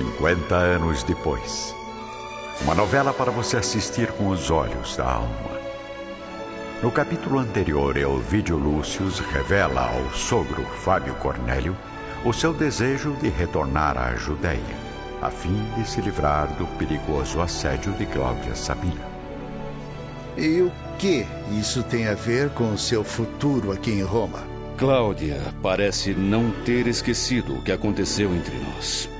50 anos depois. Uma novela para você assistir com os olhos da alma. No capítulo anterior, Elvídio Lúcius revela ao sogro Fábio Cornélio o seu desejo de retornar à Judéia, a fim de se livrar do perigoso assédio de Cláudia Sabina. E o que isso tem a ver com o seu futuro aqui em Roma? Cláudia parece não ter esquecido o que aconteceu entre nós.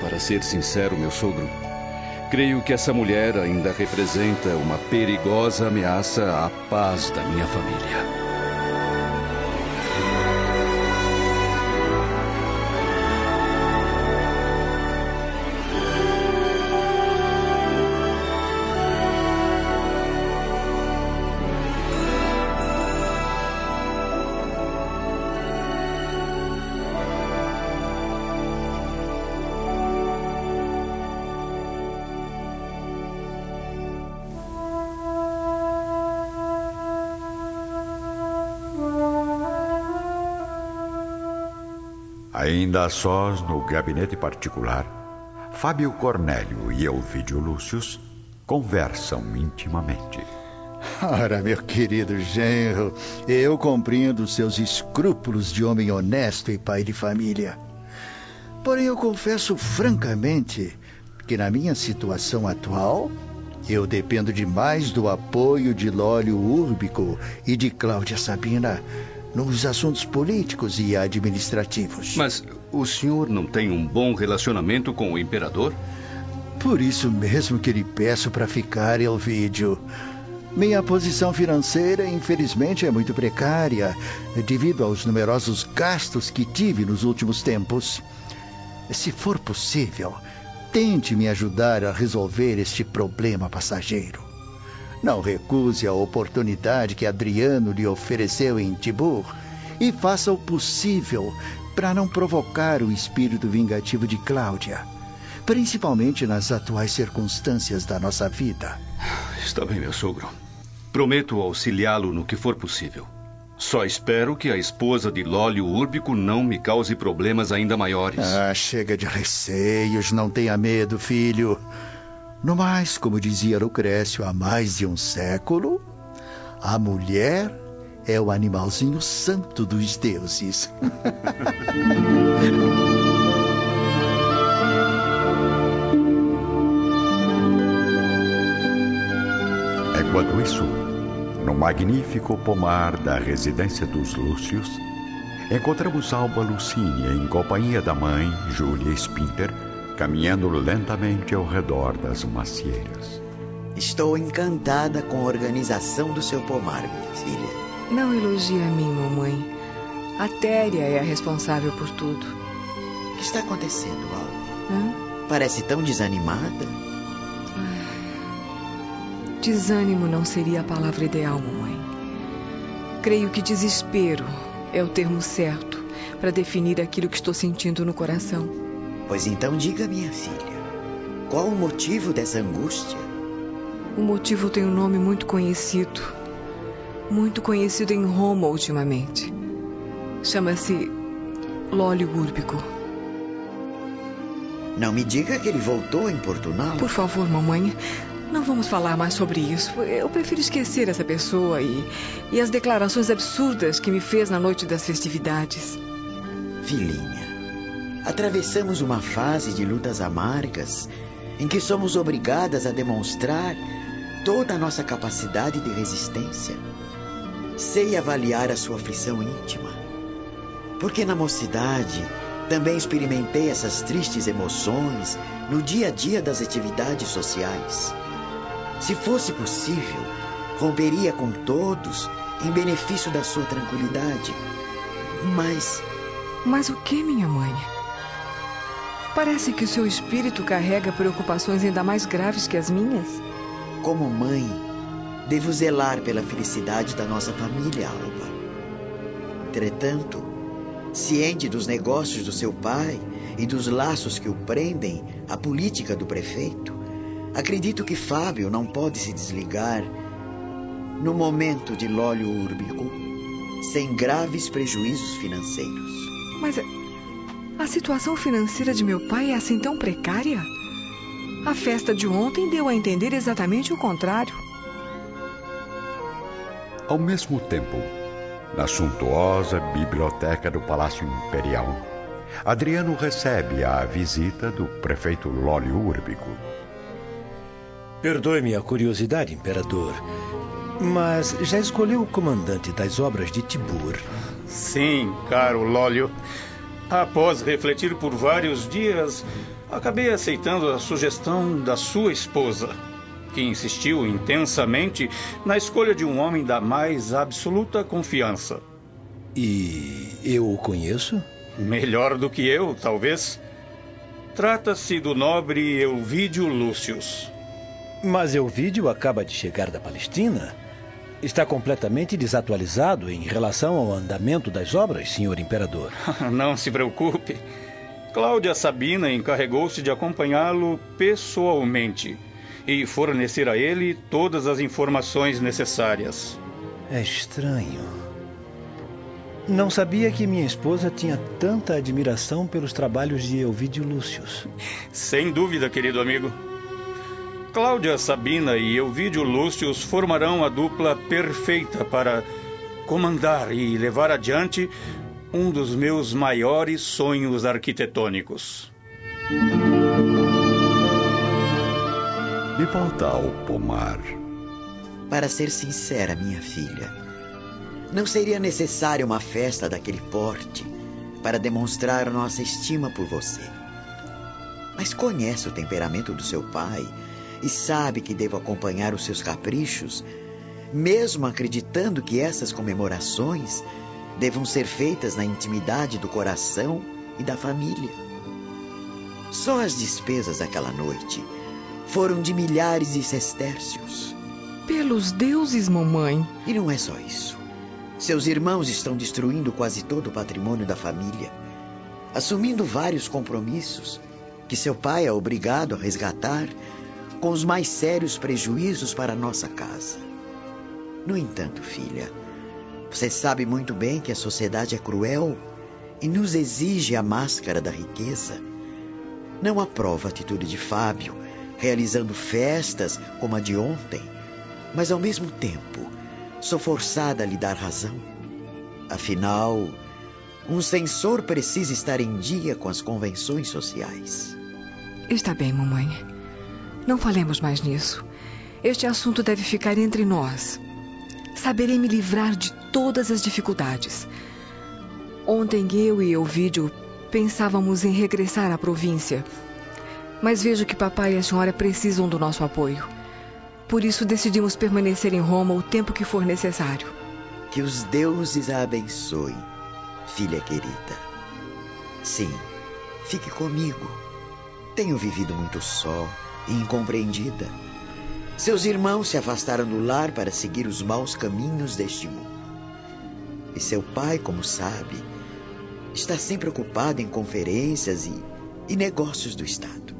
Para ser sincero, meu sogro, creio que essa mulher ainda representa uma perigosa ameaça à paz da minha família. Ainda a sós no gabinete particular, Fábio Cornélio e Elvídio Lúcius conversam intimamente. Ora, meu querido genro, eu compreendo seus escrúpulos de homem honesto e pai de família. Porém, eu confesso francamente que na minha situação atual, eu dependo demais do apoio de Lólio Úrbico e de Cláudia Sabina nos assuntos políticos e administrativos. Mas o senhor não tem um bom relacionamento com o imperador? Por isso mesmo que lhe peço para ficar, Elvídio. Minha posição financeira, infelizmente, é muito precária, devido aos numerosos gastos que tive nos últimos tempos. Se for possível, tente me ajudar a resolver este problema passageiro. Não recuse a oportunidade que Adriano lhe ofereceu em Tibur e faça o possível para não provocar o espírito vingativo de Cláudia, principalmente nas atuais circunstâncias da nossa vida. Está bem, meu sogro. Prometo auxiliá-lo no que for possível. Só espero que a esposa de Lólio Úrbico não me cause problemas ainda maiores. Ah, chega de receios, não tenha medo, filho. No mais, como dizia Lucrécio há mais de um século, a mulher é o animalzinho santo dos deuses. Enquanto isso, no magnífico pomar da residência dos Lúcios, encontramos Alba Lucínia em companhia da mãe, Júlia Spinter, caminhando lentamente ao redor das macieiras. Estou encantada com a organização do seu pomar, minha filha. Não elogie a mim, mamãe. A Téria é a responsável por tudo. O que está acontecendo, Alba? Hã? Parece tão desanimada. Desânimo não seria a palavra ideal, mamãe. Creio que desespero é o termo certo para definir aquilo que estou sentindo no coração. Pois então diga, minha filha, qual o motivo dessa angústia? O motivo tem um nome muito conhecido. Muito conhecido em Roma ultimamente. Chama-se Lólio Úrbico. Não me diga que ele voltou a importuná Por favor, mamãe, não vamos falar mais sobre isso. Eu prefiro esquecer essa pessoa e, e as declarações absurdas que me fez na noite das festividades. Filhinha, atravessamos uma fase de lutas amargas em que somos obrigadas a demonstrar toda a nossa capacidade de resistência. Sei avaliar a sua aflição íntima, porque na mocidade também experimentei essas tristes emoções no dia a dia das atividades sociais. Se fosse possível, romperia com todos em benefício da sua tranquilidade. Mas. Mas o que, minha mãe? Parece que o seu espírito carrega preocupações ainda mais graves que as minhas. Como mãe, devo zelar pela felicidade da nossa família, Alba. Entretanto, ciente dos negócios do seu pai e dos laços que o prendem à política do prefeito, acredito que Fábio não pode se desligar no momento de Lólio Úrbico sem graves prejuízos financeiros. Mas A situação financeira de meu pai é assim tão precária? A festa de ontem deu a entender exatamente o contrário. Ao mesmo tempo, na suntuosa biblioteca do Palácio Imperial, Adriano recebe a visita do prefeito Lólio Urbico. Perdoe-me a curiosidade, imperador, mas já escolheu o comandante das obras de Tibur? Sim, caro Lólio. Após refletir por vários dias, acabei aceitando a sugestão da sua esposa, que insistiu intensamente na escolha de um homem da mais absoluta confiança. E eu o conheço? Melhor do que eu, talvez. Trata-se do nobre Elvídio Lúcius. Mas Elvídio acaba de chegar da Palestina. Está completamente desatualizado em relação ao andamento das obras, senhor imperador. Não se preocupe. Cláudia Sabina encarregou-se de acompanhá-lo pessoalmente e fornecer a ele todas as informações necessárias. É estranho. Não sabia que minha esposa tinha tanta admiração pelos trabalhos de Elvídio Lúcius. Sem dúvida, querido amigo. Cláudia Sabina e Elvídio Lúcius formarão a dupla perfeita para comandar e levar adiante um dos meus maiores sonhos arquitetônicos. E volta ao pomar. Para ser sincera, minha filha, não seria necessária uma festa daquele porte para demonstrar nossa estima por você. Mas conhece o temperamento do seu pai e sabe que devo acompanhar os seus caprichos, mesmo acreditando que essas comemorações devam ser feitas na intimidade do coração e da família. Só as despesas daquela noite foram de milhares de sestércios. Pelos deuses, mamãe. E não é só isso. Seus irmãos estão destruindo quase todo o patrimônio da família, assumindo vários compromissos que seu pai é obrigado a resgatar com os mais sérios prejuízos para nossa casa. No entanto, filha, você sabe muito bem que a sociedade é cruel e nos exige a máscara da riqueza. Não aprovo a atitude de Fábio, realizando festas como a de ontem, mas ao mesmo tempo sou forçada a lhe dar razão. Afinal, um censor precisa estar em dia com as convenções sociais. Está bem, mamãe. Não falemos mais nisso. Este assunto deve ficar entre nós. Saberei me livrar de todas as dificuldades. Ontem eu e Elvídio pensávamos em regressar à província. Mas vejo que papai e a senhora precisam do nosso apoio. Por isso decidimos permanecer em Roma o tempo que for necessário. Que os deuses a abençoem, filha querida. Sim, fique comigo. Tenho vivido muito só e incompreendida. Seus irmãos se afastaram do lar para seguir os maus caminhos deste mundo. E seu pai, como sabe, está sempre ocupado em conferências e, e negócios do Estado.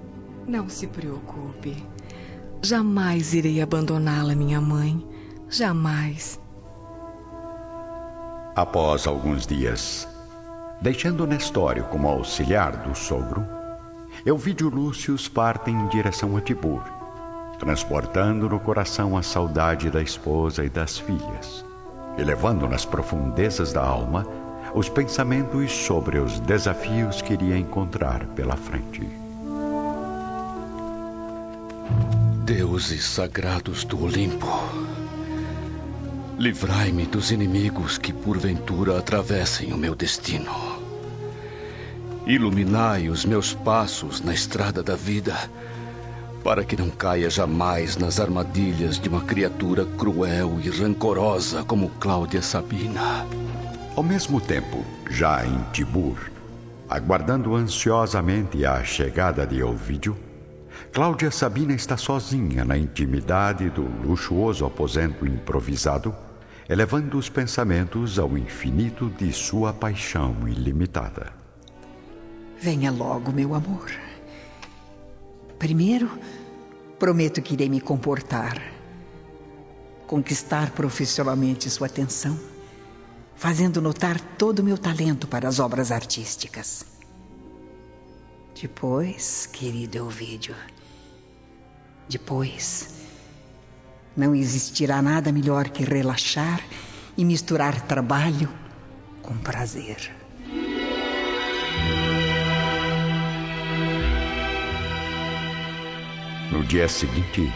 Não se preocupe. Jamais irei abandoná-la, minha mãe. Jamais. Após alguns dias, deixando Nestório como auxiliar do sogro, Elvídio Lúcius parte em direção a Tibur, transportando no coração a saudade da esposa e das filhas, e levando nas profundezas da alma os pensamentos sobre os desafios que iria encontrar pela frente. Deuses sagrados do Olimpo, livrai-me dos inimigos que porventura atravessem o meu destino. Iluminai os meus passos na estrada da vida, para que não caia jamais nas armadilhas de uma criatura cruel e rancorosa como Cláudia Sabina. Ao mesmo tempo, já em Tibur, aguardando ansiosamente a chegada de Ovídio, Cláudia Sabina está sozinha na intimidade do luxuoso aposento improvisado, elevando os pensamentos ao infinito de sua paixão ilimitada. Venha logo, meu amor. Primeiro, prometo que irei me comportar, conquistar profissionalmente sua atenção, fazendo notar todo o meu talento para as obras artísticas. Depois, querido Ovídio, depois, não existirá nada melhor que relaxar e misturar trabalho com prazer. No dia seguinte,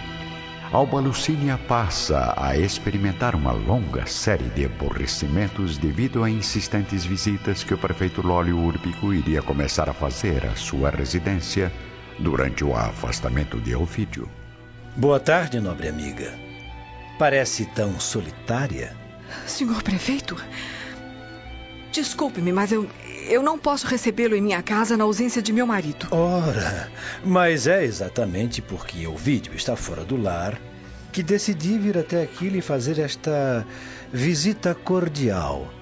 Alba Lucínia passa a experimentar uma longa série de aborrecimentos devido a insistentes visitas que o prefeito Lólio Úrbico iria começar a fazer à sua residência durante o afastamento de Ovídio. Boa tarde, nobre amiga. Parece tão solitária. Senhor prefeito, desculpe-me, mas eu, eu não posso recebê-lo em minha casa na ausência de meu marido. Ora, mas é exatamente porque o vídeo está fora do lar que decidi vir até aqui lhe fazer esta visita cordial.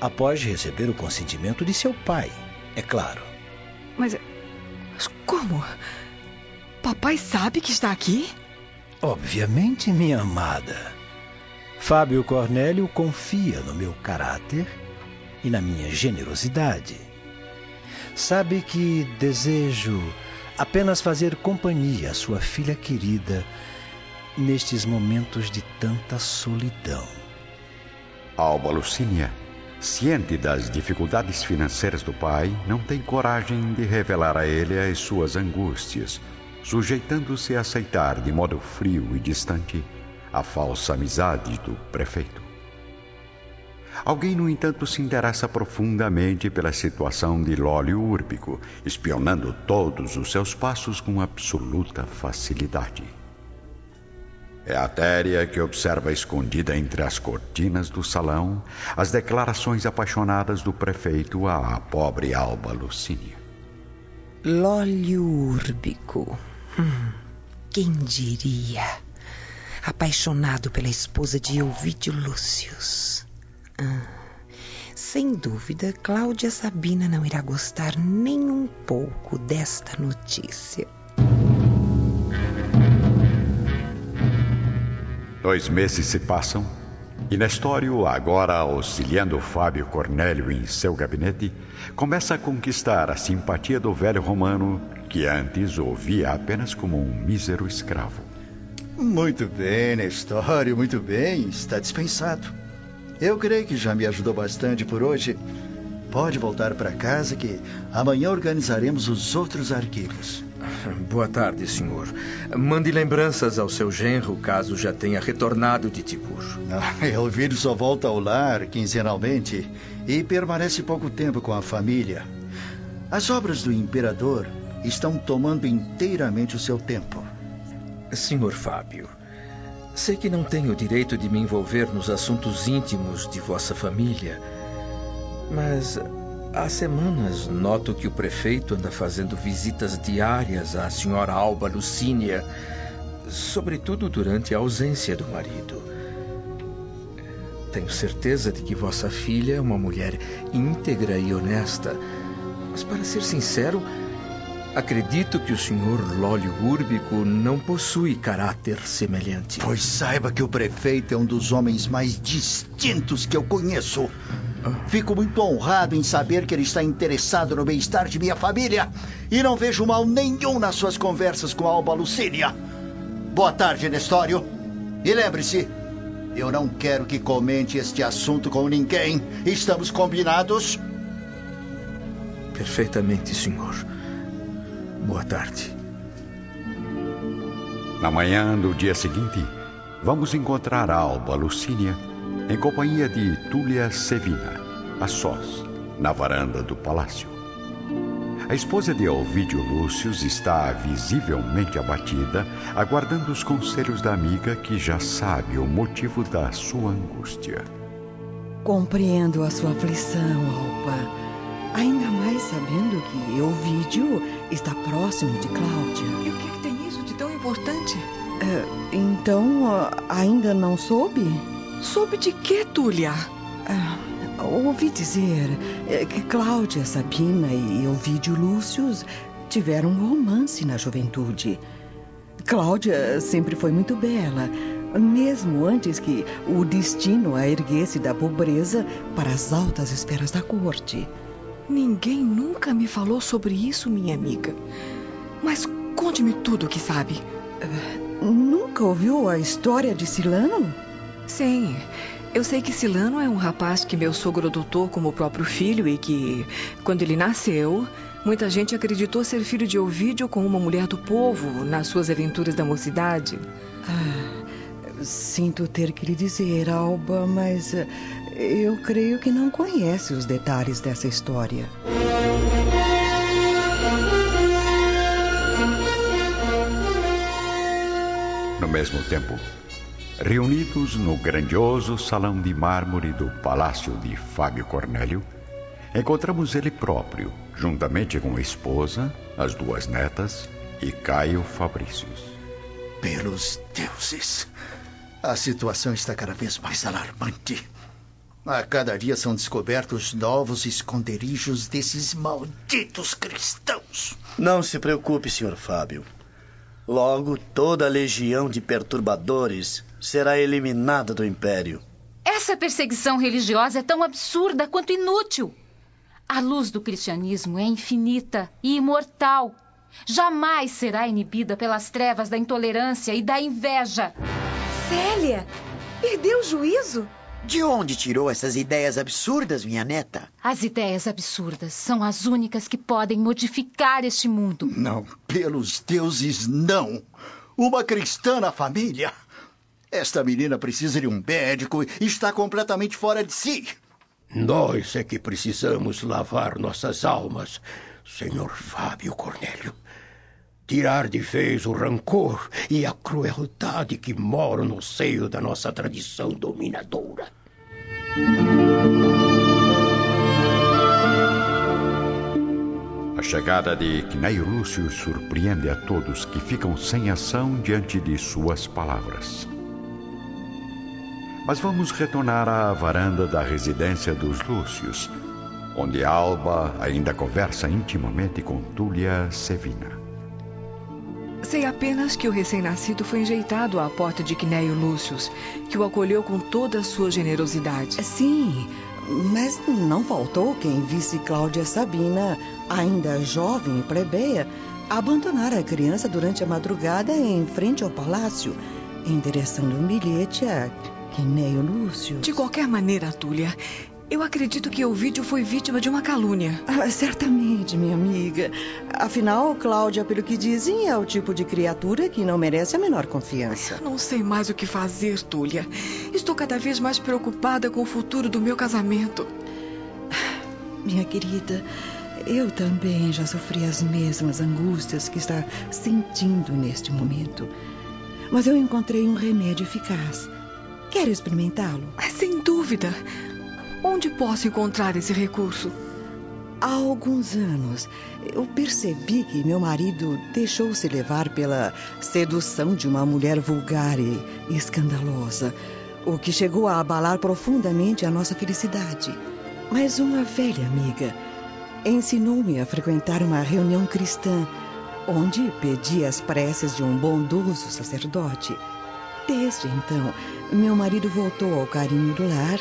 Após receber o consentimento de seu pai, é claro. Mas, mas como? Papai sabe que está aqui? Obviamente, minha amada. Fábio Cornélio confia no meu caráter e na minha generosidade. Sabe que desejo apenas fazer companhia à sua filha querida nestes momentos de tanta solidão. Alba Lucínia, ciente das dificuldades financeiras do pai, não tem coragem de revelar a ele as suas angústias, sujeitando-se a aceitar de modo frio e distante a falsa amizade do prefeito. Alguém, no entanto, se interessa profundamente pela situação de Lólio Úrbico, espionando todos os seus passos com absoluta facilidade. É a Téria que observa escondida entre as cortinas do salão as declarações apaixonadas do prefeito à pobre Alba Lucínia. Lólio Úrbico. Hum, quem diria? Apaixonado pela esposa de Elvídio Lúcius. Ah, sem dúvida, Cláudia Sabina não irá gostar nem um pouco desta notícia. Dois meses se passam e Nestório, agora auxiliando Fábio Cornélio em seu gabinete, começa a conquistar a simpatia do velho romano que antes o via apenas como um mísero escravo. Muito bem, Nestório, muito bem. Está dispensado. Eu creio que já me ajudou bastante por hoje. Pode voltar para casa que amanhã organizaremos os outros arquivos. Boa tarde, senhor. Mande lembranças ao seu genro caso já tenha retornado de Tibur. Ah, Elvírio só volta ao lar quinzenalmente e permanece pouco tempo com a família. As obras do imperador estão tomando inteiramente o seu tempo. Senhor Fábio, sei que não tenho o direito de me envolver nos assuntos íntimos de vossa família, mas Há semanas noto que o prefeito anda fazendo visitas diárias à senhora Alba Lucínia, sobretudo durante a ausência do marido. Tenho certeza de que vossa filha é uma mulher íntegra e honesta, mas para ser sincero, acredito que o senhor Lólio Úrbico não possui caráter semelhante. Pois saiba que o prefeito é um dos homens mais distintos que eu conheço. Fico muito honrado em saber que ele está interessado no bem-estar de minha família e não vejo mal nenhum nas suas conversas com a Alba Lucínia. Boa tarde, Nestório. E lembre-se, eu não quero que comente este assunto com ninguém. Estamos combinados? Perfeitamente, senhor. Boa tarde. Na manhã do dia seguinte, vamos encontrar Alba Lucínia em companhia de Túlia Sevina, a sós, na varanda do palácio. A esposa de Ovídio Lúcius está visivelmente abatida, aguardando os conselhos da amiga que já sabe o motivo da sua angústia. Compreendo a sua aflição, Alba. Ainda mais sabendo que Ovídio está próximo de Cláudia. E o que, que tem isso de tão importante? É, então, ainda não soube? Soube de que, Túlia? Ah, ouvi dizer que Cláudia Sabina e Ovídio Lúcius tiveram um romance na juventude. Cláudia sempre foi muito bela, mesmo antes que o destino a erguesse da pobreza para as altas esferas da corte. Ninguém nunca me falou sobre isso, minha amiga. Mas conte-me tudo o que sabe. Uh, nunca ouviu a história de Silano? Sim. Eu sei que Silano é um rapaz que meu sogro adotou como próprio filho e que, quando ele nasceu, muita gente acreditou ser filho de Ovídio com uma mulher do povo nas suas aventuras da mocidade. Ah, sinto ter que lhe dizer, Alba, mas eh, eu creio que não conhece os detalhes dessa história. No mesmo tempo, reunidos no grandioso salão de mármore do palácio de Fábio Cornélio, encontramos ele próprio, juntamente com a esposa, as duas netas e Caio Fabrícios. Pelos deuses, a situação está cada vez mais alarmante. A cada dia são descobertos novos esconderijos desses malditos cristãos. Não se preocupe, Sr. Fábio. Logo, toda a legião de perturbadores será eliminada do Império. Essa perseguição religiosa é tão absurda quanto inútil. A luz do cristianismo é infinita e imortal. Jamais será inibida pelas trevas da intolerância e da inveja. Célia, perdeu o juízo? De onde tirou essas ideias absurdas, minha neta? As ideias absurdas são as únicas que podem modificar este mundo. Não, pelos deuses, não. Uma cristã na família. Esta menina precisa de um médico e está completamente fora de si. Nós é que precisamos lavar nossas almas, senhor Fábio Cornélio tirar de vez o rancor e a crueldade que moram no seio da nossa tradição dominadora. A chegada de Cneio Lúcio surpreende a todos que ficam sem ação diante de suas palavras. Mas vamos retornar à varanda da residência dos Lúcios, onde Alba ainda conversa intimamente com Túlia Sevina. Sei apenas que o recém-nascido foi enjeitado à porta de Quinéio Lúcius, que o acolheu com toda a sua generosidade. Sim, mas não faltou quem visse Cláudia Sabina, ainda jovem e plebeia, abandonar a criança durante a madrugada em frente ao palácio, endereçando um bilhete a Quinéio Lúcio. De qualquer maneira, Túlia, eu acredito que o vídeo foi vítima de uma calúnia. Ah, certamente, minha amiga. Afinal, Cláudia, pelo que dizem, é o tipo de criatura que não merece a menor confiança. Não sei mais o que fazer, Túlia. Estou cada vez mais preocupada com o futuro do meu casamento. Minha querida, eu também já sofri as mesmas angústias que está sentindo neste momento. Mas eu encontrei um remédio eficaz. Quer experimentá-lo? Sem dúvida. Onde posso encontrar esse recurso? Há alguns anos, eu percebi que meu marido deixou-se levar pela sedução de uma mulher vulgar e escandalosa, o que chegou a abalar profundamente a nossa felicidade. Mas uma velha amiga ensinou-me a frequentar uma reunião cristã, onde pedi as preces de um bondoso sacerdote. Desde então, meu marido voltou ao carinho do lar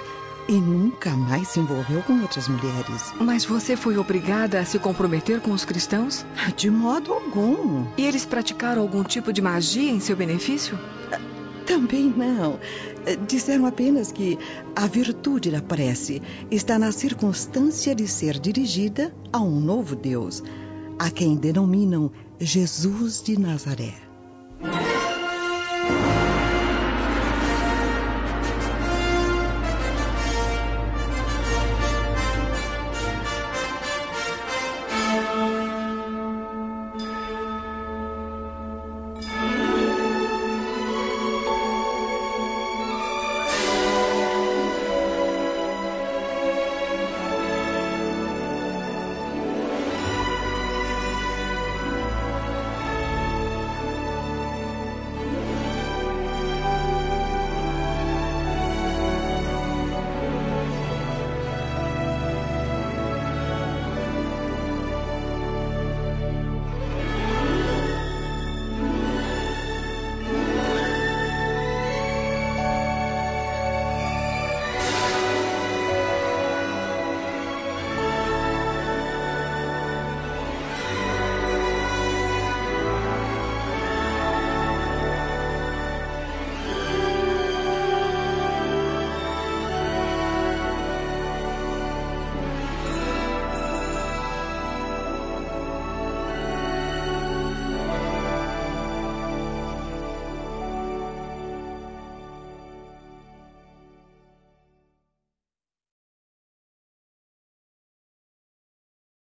e nunca mais se envolveu com outras mulheres. Mas você foi obrigada a se comprometer com os cristãos? De modo algum. E eles praticaram algum tipo de magia em seu benefício? Também não. Disseram apenas que a virtude da prece está na circunstância de ser dirigida a um novo Deus, a quem denominam Jesus de Nazaré.